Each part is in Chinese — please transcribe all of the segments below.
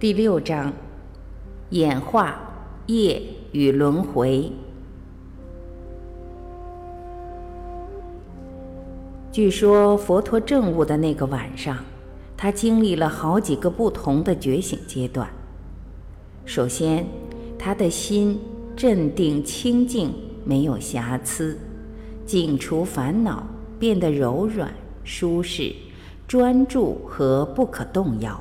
第六章：演化、业与轮回。据说佛陀证悟的那个晚上，他经历了好几个不同的觉醒阶段。首先，他的心镇定清净，没有瑕疵，净除烦恼，变得柔软、舒适、专注和不可动摇。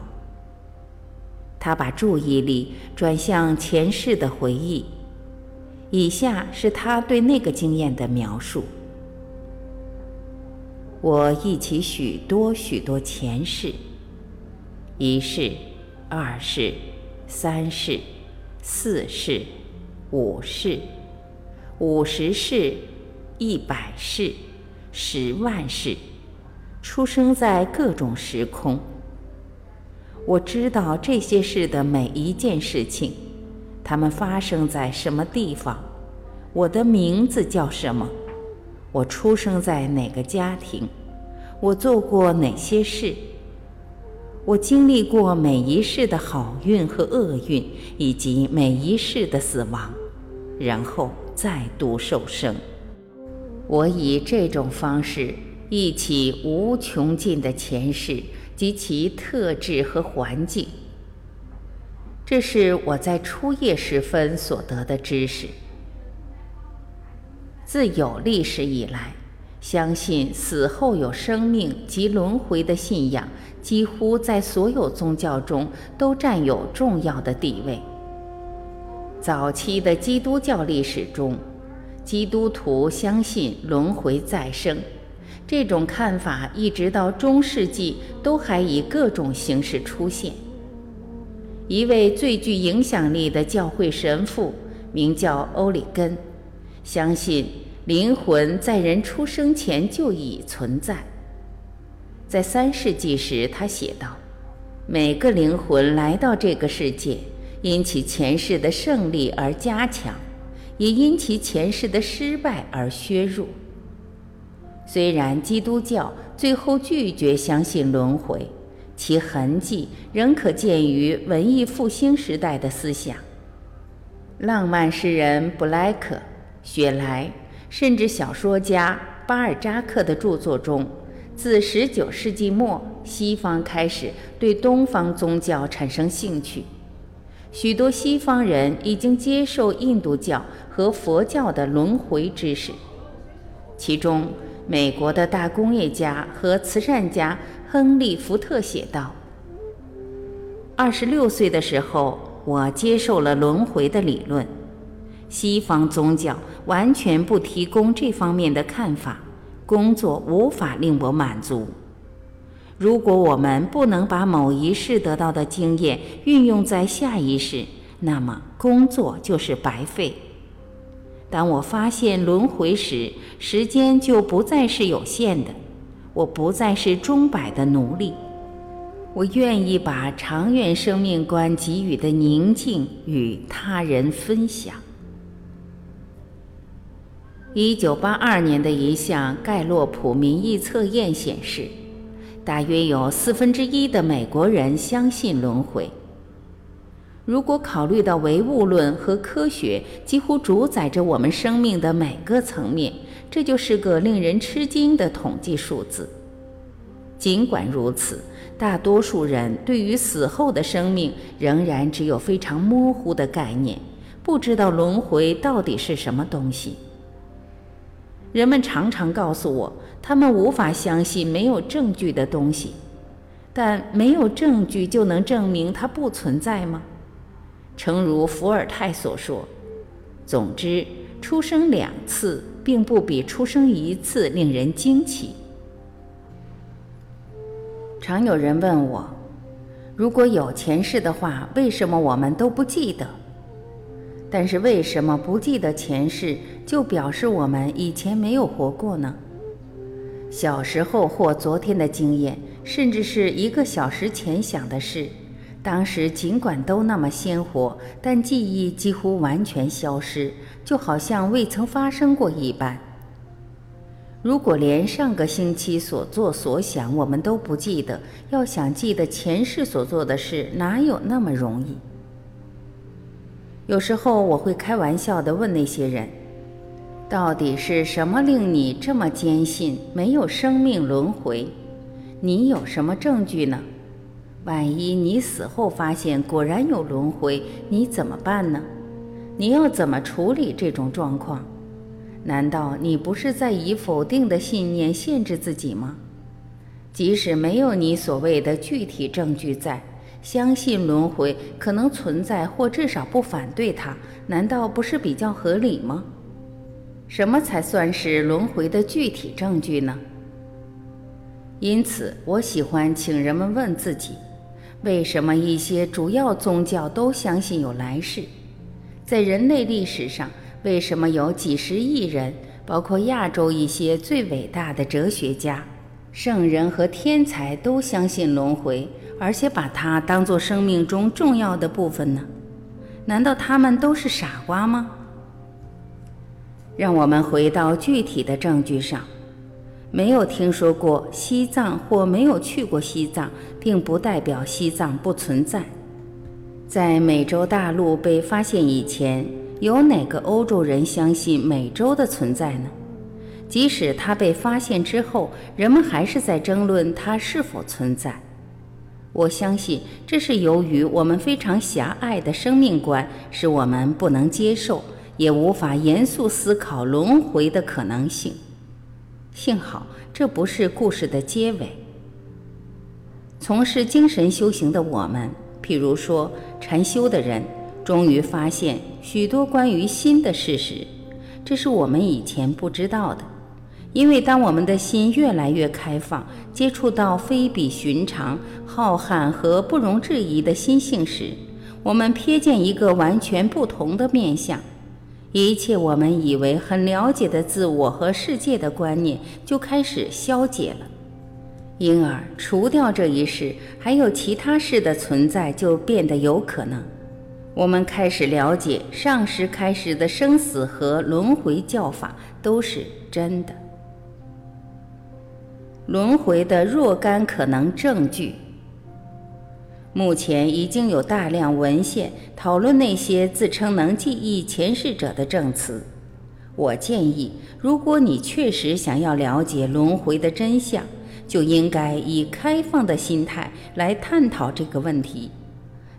他把注意力转向前世的回忆。以下是他对那个经验的描述：我忆起许多许多前世，一世、二世、三世、四世、五世、五十世、一百世、十万世，出生在各种时空。我知道这些事的每一件事情，它们发生在什么地方，我的名字叫什么，我出生在哪个家庭，我做过哪些事，我经历过每一世的好运和厄运，以及每一世的死亡，然后再度受生。我以这种方式忆起无穷尽的前世。及其特质和环境，这是我在初夜时分所得的知识。自有历史以来，相信死后有生命及轮回的信仰，几乎在所有宗教中都占有重要的地位。早期的基督教历史中，基督徒相信轮回再生。这种看法一直到中世纪都还以各种形式出现。一位最具影响力的教会神父名叫欧里根，相信灵魂在人出生前就已存在。在三世纪时，他写道：“每个灵魂来到这个世界，因其前世的胜利而加强，也因其前世的失败而削弱。”虽然基督教最后拒绝相信轮回，其痕迹仍可见于文艺复兴时代的思想。浪漫诗人布莱克、雪莱，甚至小说家巴尔扎克的著作中，自19世纪末，西方开始对东方宗教产生兴趣。许多西方人已经接受印度教和佛教的轮回知识，其中。美国的大工业家和慈善家亨利·福特写道：“二十六岁的时候，我接受了轮回的理论。西方宗教完全不提供这方面的看法，工作无法令我满足。如果我们不能把某一世得到的经验运用在下一世，那么工作就是白费。”当我发现轮回时，时间就不再是有限的，我不再是钟摆的奴隶。我愿意把长远生命观给予的宁静与他人分享。一九八二年的一项盖洛普民意测验显示，大约有四分之一的美国人相信轮回。如果考虑到唯物论和科学几乎主宰着我们生命的每个层面，这就是个令人吃惊的统计数字。尽管如此，大多数人对于死后的生命仍然只有非常模糊的概念，不知道轮回到底是什么东西。人们常常告诉我，他们无法相信没有证据的东西，但没有证据就能证明它不存在吗？诚如伏尔泰所说：“总之，出生两次并不比出生一次令人惊奇。”常有人问我：“如果有前世的话，为什么我们都不记得？”但是，为什么不记得前世，就表示我们以前没有活过呢？小时候或昨天的经验，甚至是一个小时前想的事。当时尽管都那么鲜活，但记忆几乎完全消失，就好像未曾发生过一般。如果连上个星期所做所想我们都不记得，要想记得前世所做的事，哪有那么容易？有时候我会开玩笑地问那些人：“到底是什么令你这么坚信没有生命轮回？你有什么证据呢？万一你死后发现果然有轮回，你怎么办呢？你要怎么处理这种状况？”难道你不是在以否定的信念限制自己吗？即使没有你所谓的具体证据在，相信轮回可能存在，或至少不反对它，难道不是比较合理吗？什么才算是轮回的具体证据呢？因此，我喜欢请人们问自己：为什么一些主要宗教都相信有来世？在人类历史上。为什么有几十亿人，包括亚洲一些最伟大的哲学家、圣人和天才都相信轮回，而且把它当作生命中重要的部分呢？难道他们都是傻瓜吗？让我们回到具体的证据上。没有听说过西藏或没有去过西藏，并不代表西藏不存在。在美洲大陆被发现以前。有哪个欧洲人相信美洲的存在呢？即使它被发现之后，人们还是在争论它是否存在。我相信这是由于我们非常狭隘的生命观，使我们不能接受，也无法严肃思考轮回的可能性。幸好这不是故事的结尾。从事精神修行的我们，譬如说禅修的人。终于发现许多关于心的事实，这是我们以前不知道的。因为当我们的心越来越开放，接触到非比寻常、浩瀚和不容置疑的心性时，我们瞥见一个完全不同的面相，一切我们以为很了解的自我和世界的观念就开始消解了。因而，除掉这一世，还有其他事的存在就变得有可能。我们开始了解上师开始的生死和轮回教法都是真的。轮回的若干可能证据，目前已经有大量文献讨论那些自称能记忆前世者的证词。我建议，如果你确实想要了解轮回的真相，就应该以开放的心态来探讨这个问题。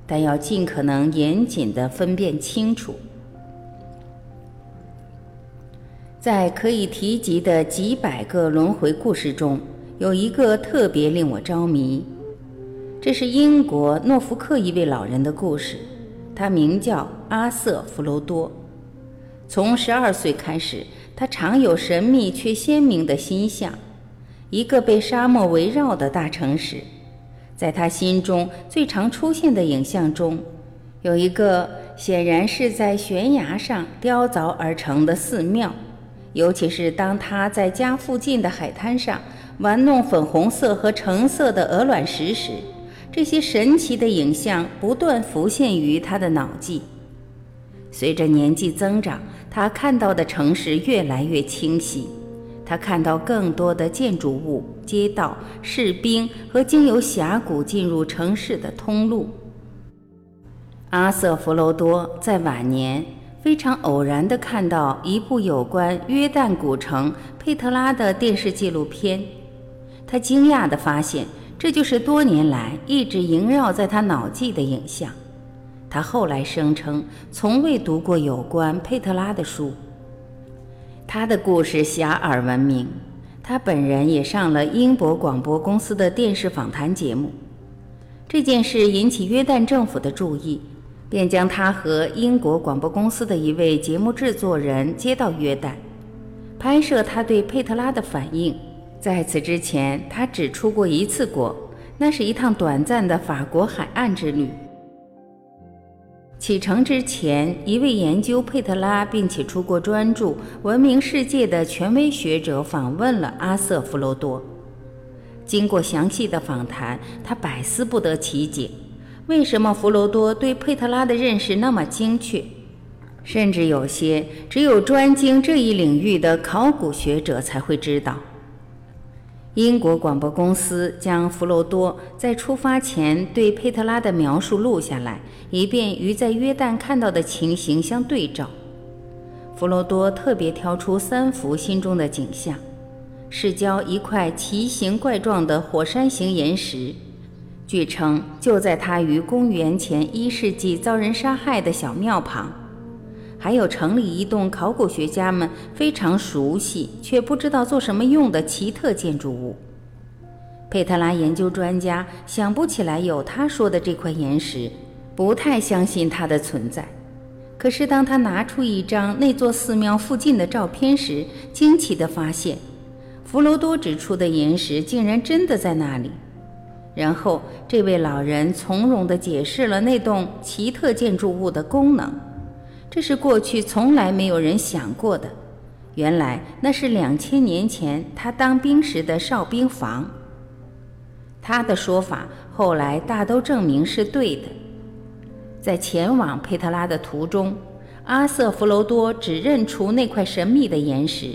但要尽可能严谨地分辨清楚，在可以提及的几百个轮回故事中，有一个特别令我着迷。这是英国诺福克一位老人的故事，他名叫阿瑟·弗罗多。从十二岁开始，他常有神秘却鲜明的心象：一个被沙漠围绕的大城市。在他心中最常出现的影像中，有一个显然是在悬崖上雕凿而成的寺庙，尤其是当他在家附近的海滩上玩弄粉红色和橙色的鹅卵石时，这些神奇的影像不断浮现于他的脑际。随着年纪增长，他看到的城市越来越清晰。他看到更多的建筑物、街道、士兵和经由峡谷进入城市的通路。阿瑟·弗罗多在晚年非常偶然地看到一部有关约旦古城佩特拉的电视纪录片，他惊讶地发现，这就是多年来一直萦绕在他脑际的影像。他后来声称从未读过有关佩特拉的书。他的故事遐迩闻名，他本人也上了英国广播公司的电视访谈节目。这件事引起约旦政府的注意，便将他和英国广播公司的一位节目制作人接到约旦，拍摄他对佩特拉的反应。在此之前，他只出过一次国，那是一趟短暂的法国海岸之旅。启程之前，一位研究佩特拉并且出过专著、闻名世界的权威学者访问了阿瑟·弗罗多。经过详细的访谈，他百思不得其解：为什么弗罗多对佩特拉的认识那么精确？甚至有些只有专精这一领域的考古学者才会知道。英国广播公司将弗罗多在出发前对佩特拉的描述录下来，以便与在约旦看到的情形相对照。弗罗多特别挑出三幅心中的景象：是交一块奇形怪状的火山形岩石，据称就在他于公元前一世纪遭人杀害的小庙旁；还有城里一栋考古学家们非常熟悉却不知道做什么用的奇特建筑物。佩特拉研究专家想不起来有他说的这块岩石，不太相信它的存在。可是，当他拿出一张那座寺庙附近的照片时，惊奇地发现，弗罗多指出的岩石竟然真的在那里。然后，这位老人从容地解释了那栋奇特建筑物的功能。这是过去从来没有人想过的。原来，那是两千年前他当兵时的哨兵房。他的说法后来大都证明是对的。在前往佩特拉的途中，阿瑟·弗罗多只认出那块神秘的岩石。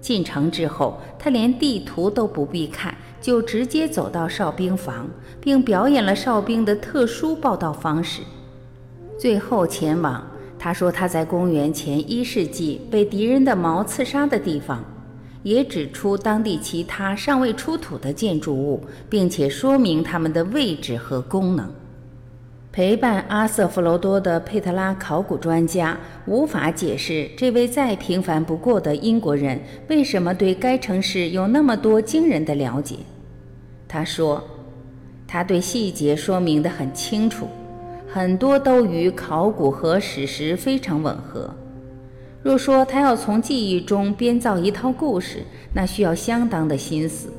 进城之后，他连地图都不必看，就直接走到哨兵房，并表演了哨兵的特殊报道方式。最后前往他说他在公元前一世纪被敌人的矛刺杀的地方，也指出当地其他尚未出土的建筑物，并且说明它们的位置和功能。陪伴阿瑟·弗罗多的佩特拉考古专家无法解释这位再平凡不过的英国人为什么对该城市有那么多惊人的了解。他说，他对细节说明得很清楚，很多都与考古和史实非常吻合。若说他要从记忆中编造一套故事，那需要相当的心思。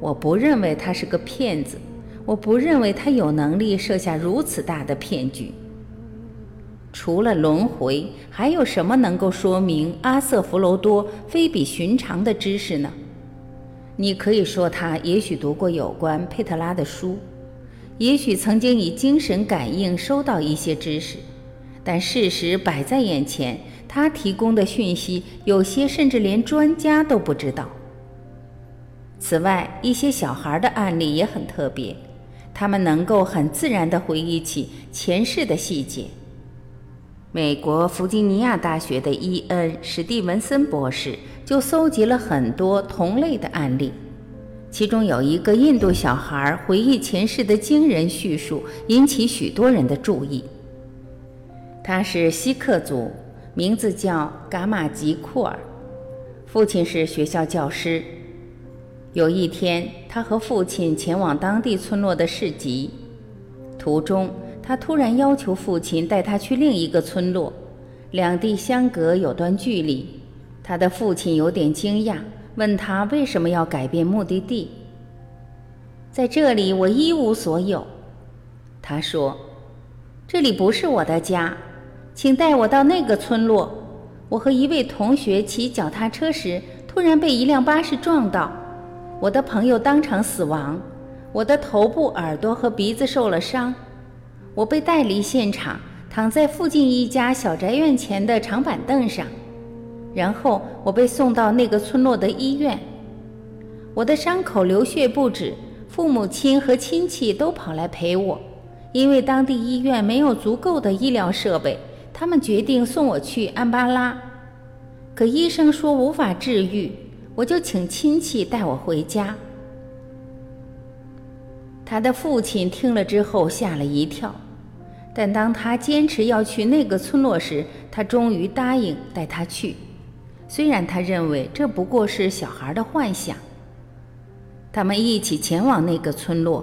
我不认为他是个骗子。我不认为他有能力设下如此大的骗局。除了轮回，还有什么能够说明阿瑟·弗罗多非比寻常的知识呢？你可以说他也许读过有关佩特拉的书，也许曾经以精神感应收到一些知识，但事实摆在眼前，他提供的讯息有些甚至连专家都不知道。此外，一些小孩的案例也很特别。他们能够很自然地回忆起前世的细节。美国弗吉尼亚大学的伊恩·史蒂文森博士就搜集了很多同类的案例，其中有一个印度小孩回忆前世的惊人叙述，引起许多人的注意。他是锡克族，名字叫嘎玛吉库尔，父亲是学校教师。有一天，他和父亲前往当地村落的市集，途中他突然要求父亲带他去另一个村落，两地相隔有段距离。他的父亲有点惊讶，问他为什么要改变目的地。在这里，我一无所有，他说：“这里不是我的家，请带我到那个村落。我和一位同学骑脚踏车时，突然被一辆巴士撞到。”我的朋友当场死亡，我的头部、耳朵和鼻子受了伤，我被带离现场，躺在附近一家小宅院前的长板凳上，然后我被送到那个村落的医院，我的伤口流血不止，父母亲和亲戚都跑来陪我，因为当地医院没有足够的医疗设备，他们决定送我去安巴拉，可医生说无法治愈。我就请亲戚带我回家。他的父亲听了之后吓了一跳，但当他坚持要去那个村落时，他终于答应带他去。虽然他认为这不过是小孩的幻想。他们一起前往那个村落，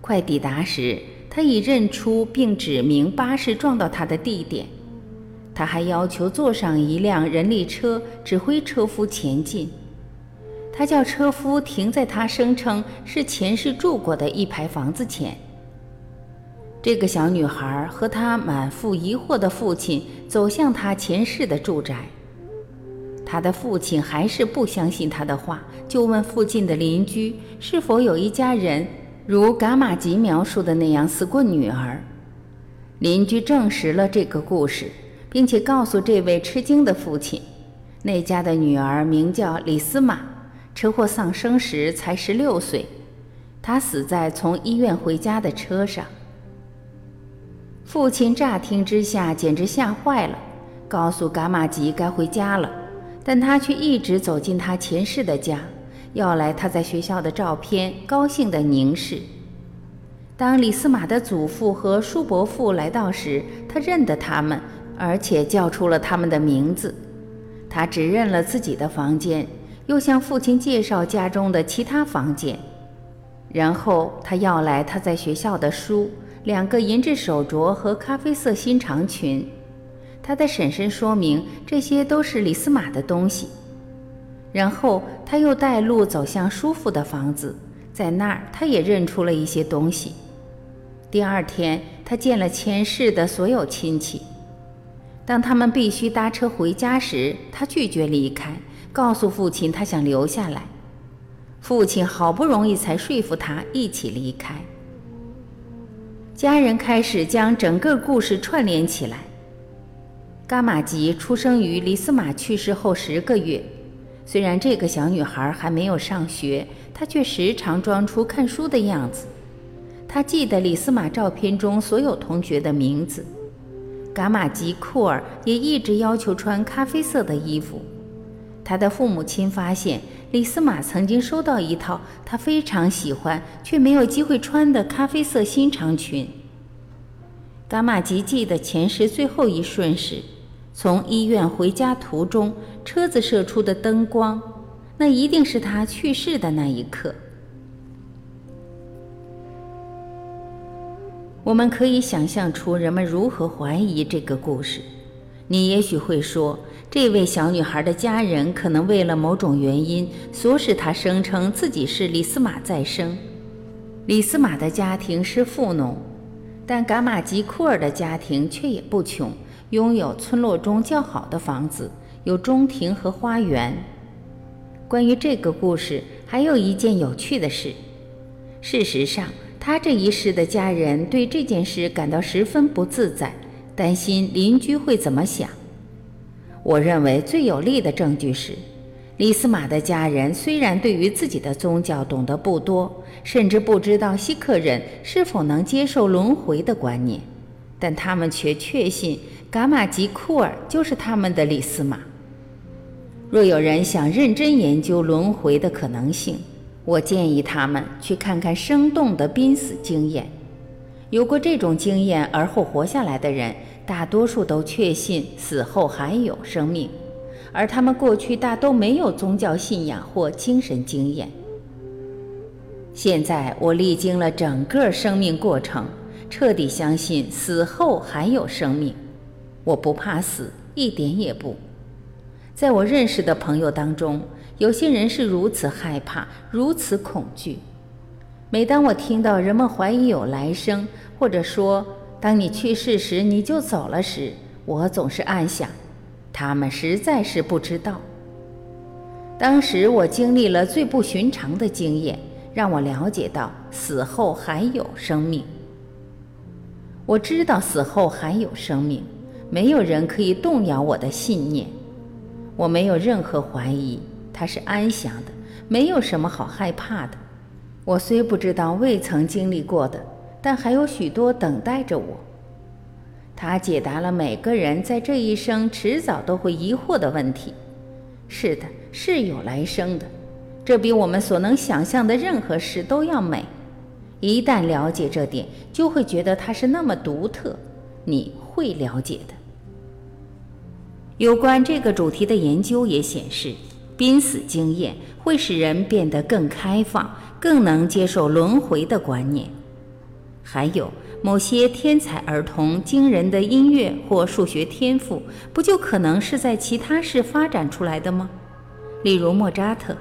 快抵达时，他已认出并指明巴士撞到他的地点。他还要求坐上一辆人力车，指挥车夫前进。他叫车夫停在他声称是前世住过的一排房子前。这个小女孩和她满腹疑惑的父亲走向她前世的住宅。他的父亲还是不相信他的话，就问附近的邻居是否有一家人如伽马吉描述的那样死过女儿。邻居证实了这个故事。并且告诉这位吃惊的父亲，那家的女儿名叫李斯玛，车祸丧生时才十六岁，她死在从医院回家的车上。父亲乍听之下简直吓坏了，告诉伽马吉该回家了，但他却一直走进他前世的家，要来他在学校的照片，高兴地凝视。当李斯马的祖父和叔伯父来到时，他认得他们，而且叫出了他们的名字。他只认了自己的房间，又向父亲介绍家中的其他房间。然后他要来他在学校的书，两个银质手镯和咖啡色新长裙。他的婶婶说明这些都是李斯玛的东西。然后他又带路走向叔父的房子，在那儿他也认出了一些东西。第二天，他见了前世的所有亲戚。当他们必须搭车回家时，他拒绝离开，告诉父亲他想留下来。父亲好不容易才说服他一起离开。家人开始将整个故事串联起来。伽马吉出生于李斯玛去世后十个月。虽然这个小女孩还没有上学，她却时常装出看书的样子。她记得李斯玛照片中所有同学的名字，伽马吉库尔也一直要求穿咖啡色的衣服。他的父母亲发现李斯玛曾经收到一套他非常喜欢却没有机会穿的咖啡色新长裙。伽马吉记得前世最后一瞬时，从医院回家途中，车子射出的灯光，那一定是他去世的那一刻。我们可以想象出人们如何怀疑这个故事。你也许会说，这位小女孩的家人可能为了某种原因，唆使她声称自己是李斯玛再生。李斯玛的家庭是富农，但伽马吉库尔的家庭却也不穷，拥有村落中较好的房子，有中庭和花园。关于这个故事，还有一件有趣的事。事实上。他这一世的家人对这件事感到十分不自在，担心邻居会怎么想。我认为最有力的证据是，李斯玛的家人虽然对于自己的宗教懂得不多，甚至不知道锡克人是否能接受轮回的观念，但他们却确信伽马吉库尔就是他们的李斯玛。若有人想认真研究轮回的可能性，我建议他们去看看生动的濒死经验。有过这种经验而后活下来的人，大多数都确信死后还有生命，而他们过去大都没有宗教信仰或精神经验。现在我历经了整个生命过程，彻底相信死后还有生命。我不怕死，一点也不。在我认识的朋友当中。有些人是如此害怕，如此恐惧。每当我听到人们怀疑有来生，或者说当你去世时你就走了时，我总是暗想，他们实在是不知道。当时我经历了最不寻常的经验，让我了解到死后还有生命。我知道死后还有生命，没有人可以动摇我的信念。我没有任何怀疑。他是安详的，没有什么好害怕的。我虽不知道未曾经历过的，但还有许多等待着我。他解答了每个人在这一生迟早都会疑惑的问题。是的，是有来生的，这比我们所能想象的任何事都要美。一旦了解这点，就会觉得它是那么独特。你会了解的。有关这个主题的研究也显示。濒死经验会使人变得更开放，更能接受轮回的观念。还有某些天才儿童惊人的音乐或数学天赋，不就可能是在其他市发展出来的吗？例如莫扎特，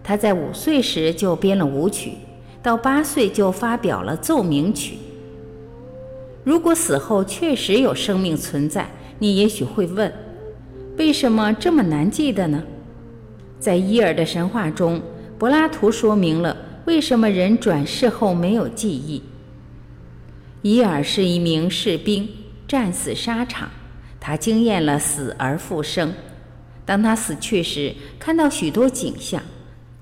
他在五岁时就编了舞曲，到八岁就发表了奏鸣曲。如果死后确实有生命存在，你也许会问：为什么这么难记得呢？在伊尔的神话中，柏拉图说明了为什么人转世后没有记忆。伊尔是一名士兵，战死沙场，他经验了死而复生。当他死去时，看到许多景象，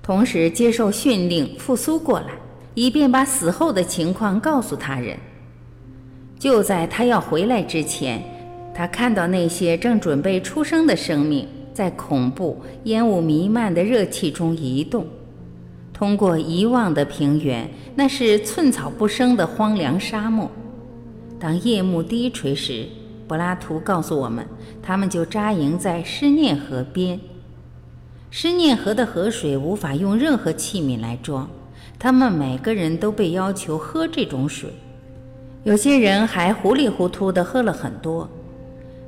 同时接受训令复苏过来，以便把死后的情况告诉他人。就在他要回来之前，他看到那些正准备出生的生命在恐怖、烟雾弥漫的热气中移动，通过遗忘的平原，那是寸草不生的荒凉沙漠。当夜幕低垂时，柏拉图告诉我们，他们就扎营在施念河边。施念河的河水无法用任何器皿来装，他们每个人都被要求喝这种水，有些人还糊里糊涂地喝了很多。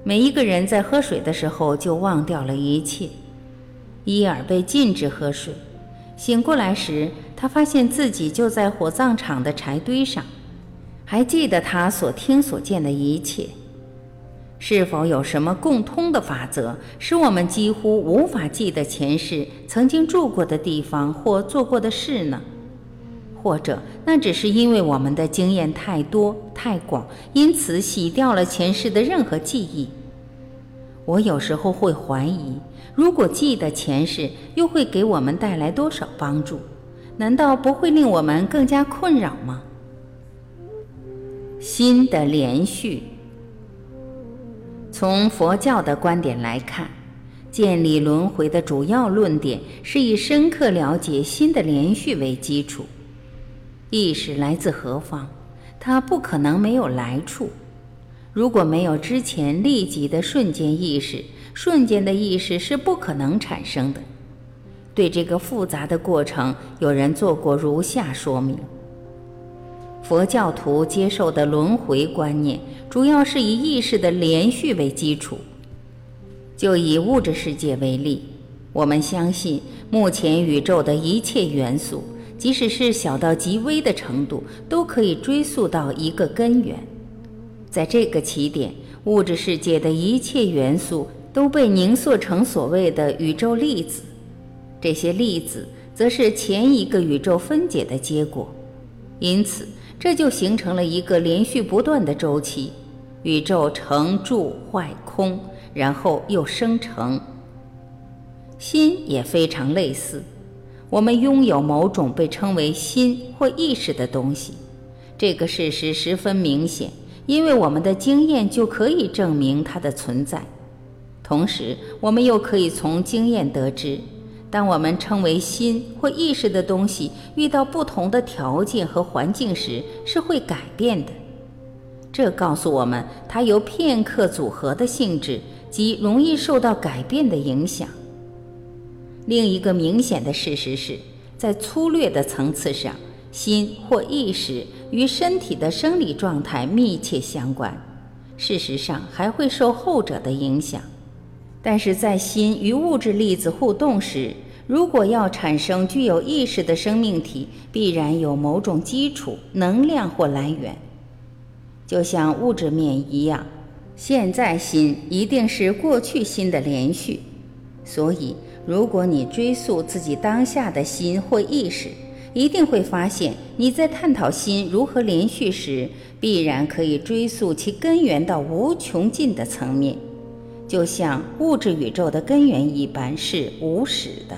每一个人在喝水的时候就忘掉了一切。伊尔被禁止喝水，醒过来时，他发现自己就在火葬场的柴堆上，还记得他所听所见的一切。是否有什么共通的法则，使我们几乎无法记得前世曾经住过的地方或做过的事呢？或者，那只是因为我们的经验太多太广，因此洗掉了前世的任何记忆？我有时候会怀疑，如果记得前世，又会给我们带来多少帮助？难道不会令我们更加困扰吗？心的连续。从佛教的观点来看，建立轮回的主要论点是以深刻了解心的连续为基础。意识来自何方？它不可能没有来处。如果没有之前立即的瞬间意识，瞬间的意识是不可能产生的。对这个复杂的过程，有人做过如下说明。佛教徒接受的轮回观念，主要是以意识的连续为基础。就以物质世界为例，我们相信目前宇宙的一切元素，即使是小到极微的程度，都可以追溯到一个根源。在这个起点，物质世界的一切元素都被凝缩成所谓的宇宙粒子，这些粒子则是前一个宇宙分解的结果。因此。这就形成了一个连续不断的周期：宇宙成、住、坏、空，然后又生成。心也非常类似，我们拥有某种被称为心或意识的东西。这个事实十分明显，因为我们的经验就可以证明它的存在。同时，我们又可以从经验得知。当我们称为心或意识的东西遇到不同的条件和环境时，是会改变的。这告诉我们，它由片刻组合的性质，及容易受到改变的影响。另一个明显的事实是，在粗略的层次上，心或意识与身体的生理状态密切相关，事实上还会受后者的影响。但是在心与物质粒子互动时，如果要产生具有意识的生命体，必然有某种基础能量或来源，就像物质面一样。现在心一定是过去心的连续，所以如果你追溯自己当下的心或意识，一定会发现你在探讨心如何连续时，必然可以追溯其根源到无穷尽的层面。就像物质宇宙的根源一般是无始的，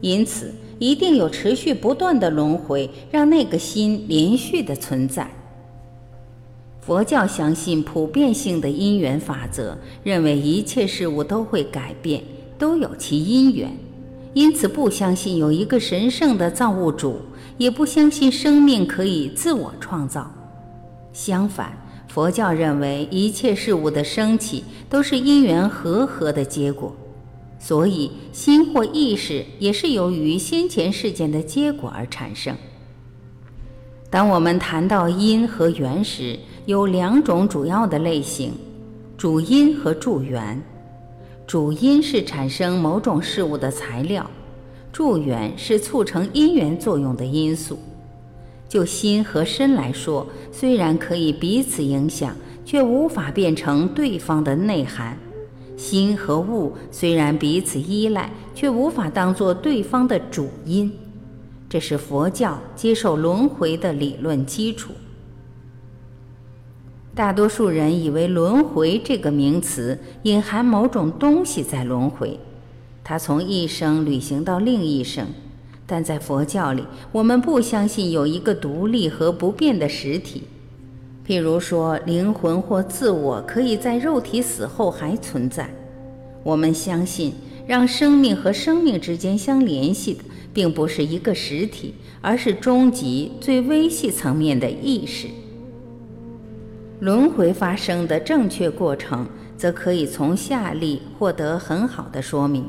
因此一定有持续不断的轮回，让那个心连续的存在。佛教相信普遍性的因缘法则，认为一切事物都会改变，都有其因缘，因此不相信有一个神圣的造物主，也不相信生命可以自我创造。相反。佛教认为一切事物的升起都是因缘和合的结果，所以心或意识也是由于先前事件的结果而产生。当我们谈到因和缘时，有两种主要的类型：主因和助缘。主因是产生某种事物的材料，助缘是促成因缘作用的因素。就心和身来说，虽然可以彼此影响，却无法变成对方的内涵；心和物虽然彼此依赖，却无法当作对方的主因。这是佛教接受轮回的理论基础。大多数人以为“轮回”这个名词隐含某种东西在轮回，它从一生旅行到另一生。但在佛教里，我们不相信有一个独立和不变的实体，譬如说灵魂或自我可以在肉体死后还存在。我们相信，让生命和生命之间相联系的，并不是一个实体，而是终极最微细层面的意识。轮回发生的正确过程，则可以从下例获得很好的说明。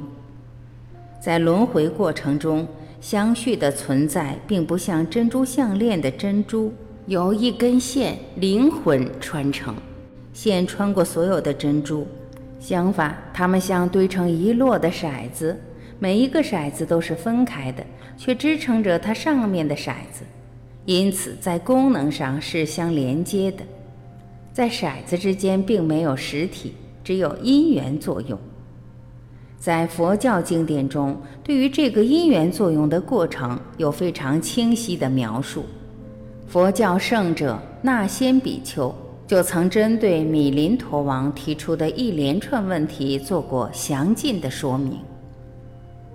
在轮回过程中，相续的存在，并不像珍珠项链的珍珠由一根线灵魂穿成，线穿过所有的珍珠。相反，它们像堆成一摞的骰子，每一个骰子都是分开的，却支撑着它上面的骰子，因此在功能上是相连接的。在骰子之间并没有实体，只有因缘作用。在佛教经典中，对于这个因缘作用的过程有非常清晰的描述。佛教圣者那仙比丘就曾针对米林陀王提出的一连串问题做过详尽的说明。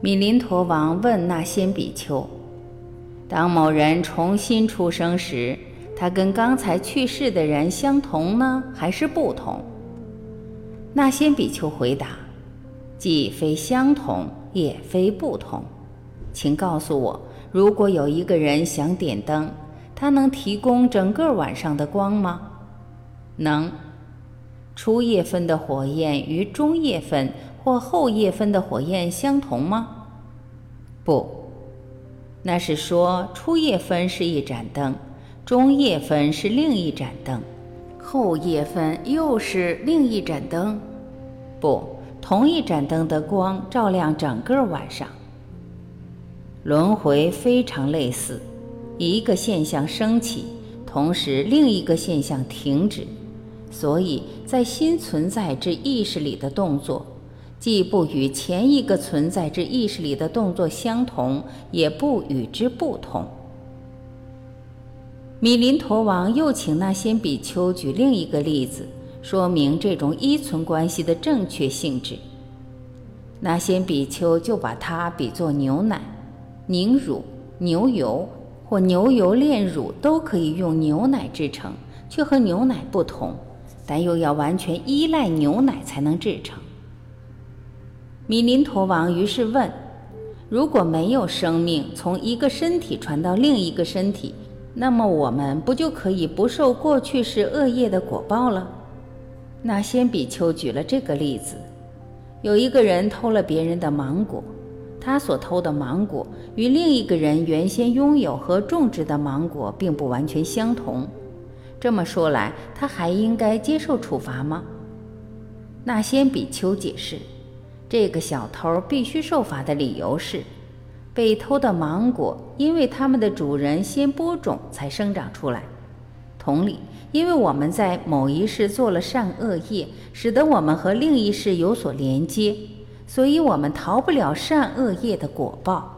米林陀王问那仙比丘：“当某人重新出生时，他跟刚才去世的人相同呢，还是不同？”那先比丘回答。既非相同，也非不同，请告诉我，如果有一个人想点灯，他能提供整个晚上的光吗？能。初夜分的火焰与中夜分或后夜分的火焰相同吗？不，那是说初夜分是一盏灯，中夜分是另一盏灯，后夜分又是另一盏灯。不。同一盏灯的光照亮整个晚上。轮回非常类似，一个现象升起，同时另一个现象停止，所以在新存在之意识里的动作，既不与前一个存在之意识里的动作相同，也不与之不同。米林陀王又请那仙比丘举另一个例子。说明这种依存关系的正确性质。那些比丘就把它比作牛奶、凝乳、牛油或牛油炼乳都可以用牛奶制成，却和牛奶不同，但又要完全依赖牛奶才能制成。米林陀王于是问：如果没有生命从一个身体传到另一个身体，那么我们不就可以不受过去世恶业的果报了？那先比丘举了这个例子：有一个人偷了别人的芒果，他所偷的芒果与另一个人原先拥有和种植的芒果并不完全相同。这么说来，他还应该接受处罚吗？那先比丘解释：这个小偷必须受罚的理由是，被偷的芒果因为它们的主人先播种才生长出来。同理。因为我们在某一世做了善恶业，使得我们和另一世有所连接，所以我们逃不了善恶业的果报。